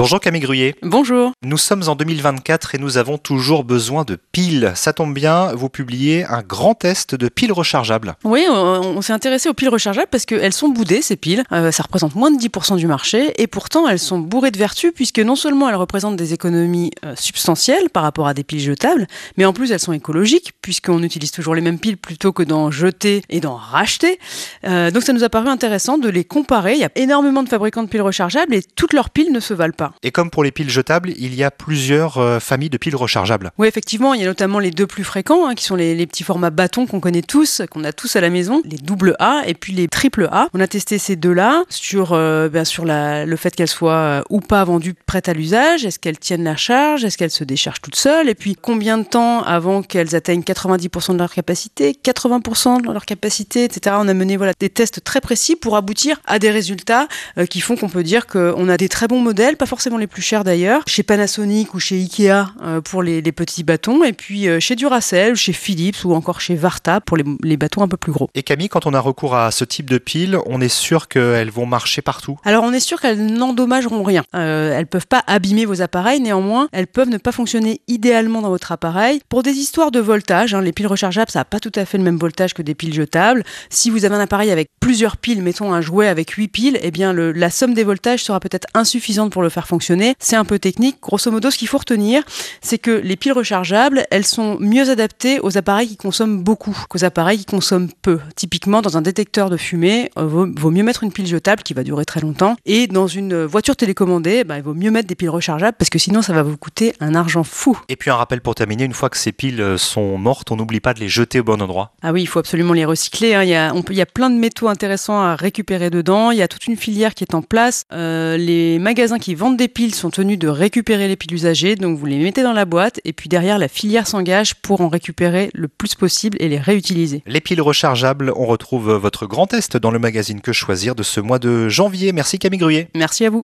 Bonjour Camille Gruyer. Bonjour. Nous sommes en 2024 et nous avons toujours besoin de piles. Ça tombe bien, vous publiez un grand test de piles rechargeables. Oui, on, on s'est intéressé aux piles rechargeables parce qu'elles sont boudées, ces piles. Euh, ça représente moins de 10% du marché et pourtant elles sont bourrées de vertus puisque non seulement elles représentent des économies euh, substantielles par rapport à des piles jetables, mais en plus elles sont écologiques puisqu'on utilise toujours les mêmes piles plutôt que d'en jeter et d'en racheter. Euh, donc ça nous a paru intéressant de les comparer. Il y a énormément de fabricants de piles rechargeables et toutes leurs piles ne se valent pas. Et comme pour les piles jetables, il y a plusieurs euh, familles de piles rechargeables. Oui, effectivement, il y a notamment les deux plus fréquents, hein, qui sont les, petits formats bâtons qu'on connaît tous, qu'on a tous à la maison, les double A et puis les triple A. On a testé ces deux-là sur, euh, bien sûr la, le fait qu'elles soient euh, ou pas vendues prêtes à l'usage, est-ce qu'elles tiennent la charge, est-ce qu'elles se déchargent toutes seules, et puis combien de temps avant qu'elles atteignent 90% de leur capacité, 80% de leur capacité, etc. On a mené voilà, des tests très précis pour aboutir à des résultats qui font qu'on peut dire qu'on a des très bons modèles, pas forcément les plus chers d'ailleurs, chez Panasonic ou chez Ikea euh, pour les, les, petits bâtons, et puis euh, chez Duracell, chez Philips ou encore chez Varta pour les, les, bâtons un peu plus gros. Et Camille, quand on a recours à ce type de piles, on est sûr qu'elles vont marcher partout? Alors on est sûr qu'elles n'endommageront rien. Euh, elles peuvent pas abîmer vos appareils, néanmoins elles peuvent ne pas fonctionner idéalement dans votre appareil. Pour des histoires de voltage, hein, les piles rechargeables ça n'a pas tout à fait le même voltage que des piles jetables. Si vous avez un appareil avec plusieurs piles, mettons un jouet avec 8 piles, eh bien le, la somme des voltages sera peut-être insuffisante pour le faire fonctionner. C'est un peu technique. Grosso modo, ce qu'il faut retenir, c'est que les piles rechargeables, elles sont mieux adaptées aux appareils qui consomment beaucoup qu'aux appareils qui consomment peu. Typiquement, dans un détecteur de fumée, euh, vaut, vaut, mieux mettre une pile jetable qui va durer très longtemps. Et dans une voiture télécommandée, bah, il vaut mieux mettre des piles rechargeables parce que sinon, ça va vous coûter un argent fou. Et puis un rappel pour terminer, une fois que ces piles sont mortes, on n'oublie pas de les jeter au bon endroit. Ah oui, il faut absolument les recycler. Hein. Il, y a, on peut, il y a plein de métaux intéressants à récupérer dedans. Il y a toute une filière qui est en place. Euh, les magasins qui vendent des piles sont tenus de récupérer les piles usagées, donc vous les mettez dans la boîte et puis derrière la filière s'engage pour en récupérer le plus possible et les réutiliser. Les piles rechargeables, on retrouve votre grand test dans le magazine Que choisir de ce mois de janvier. Merci Camille Gruyer. Merci à vous.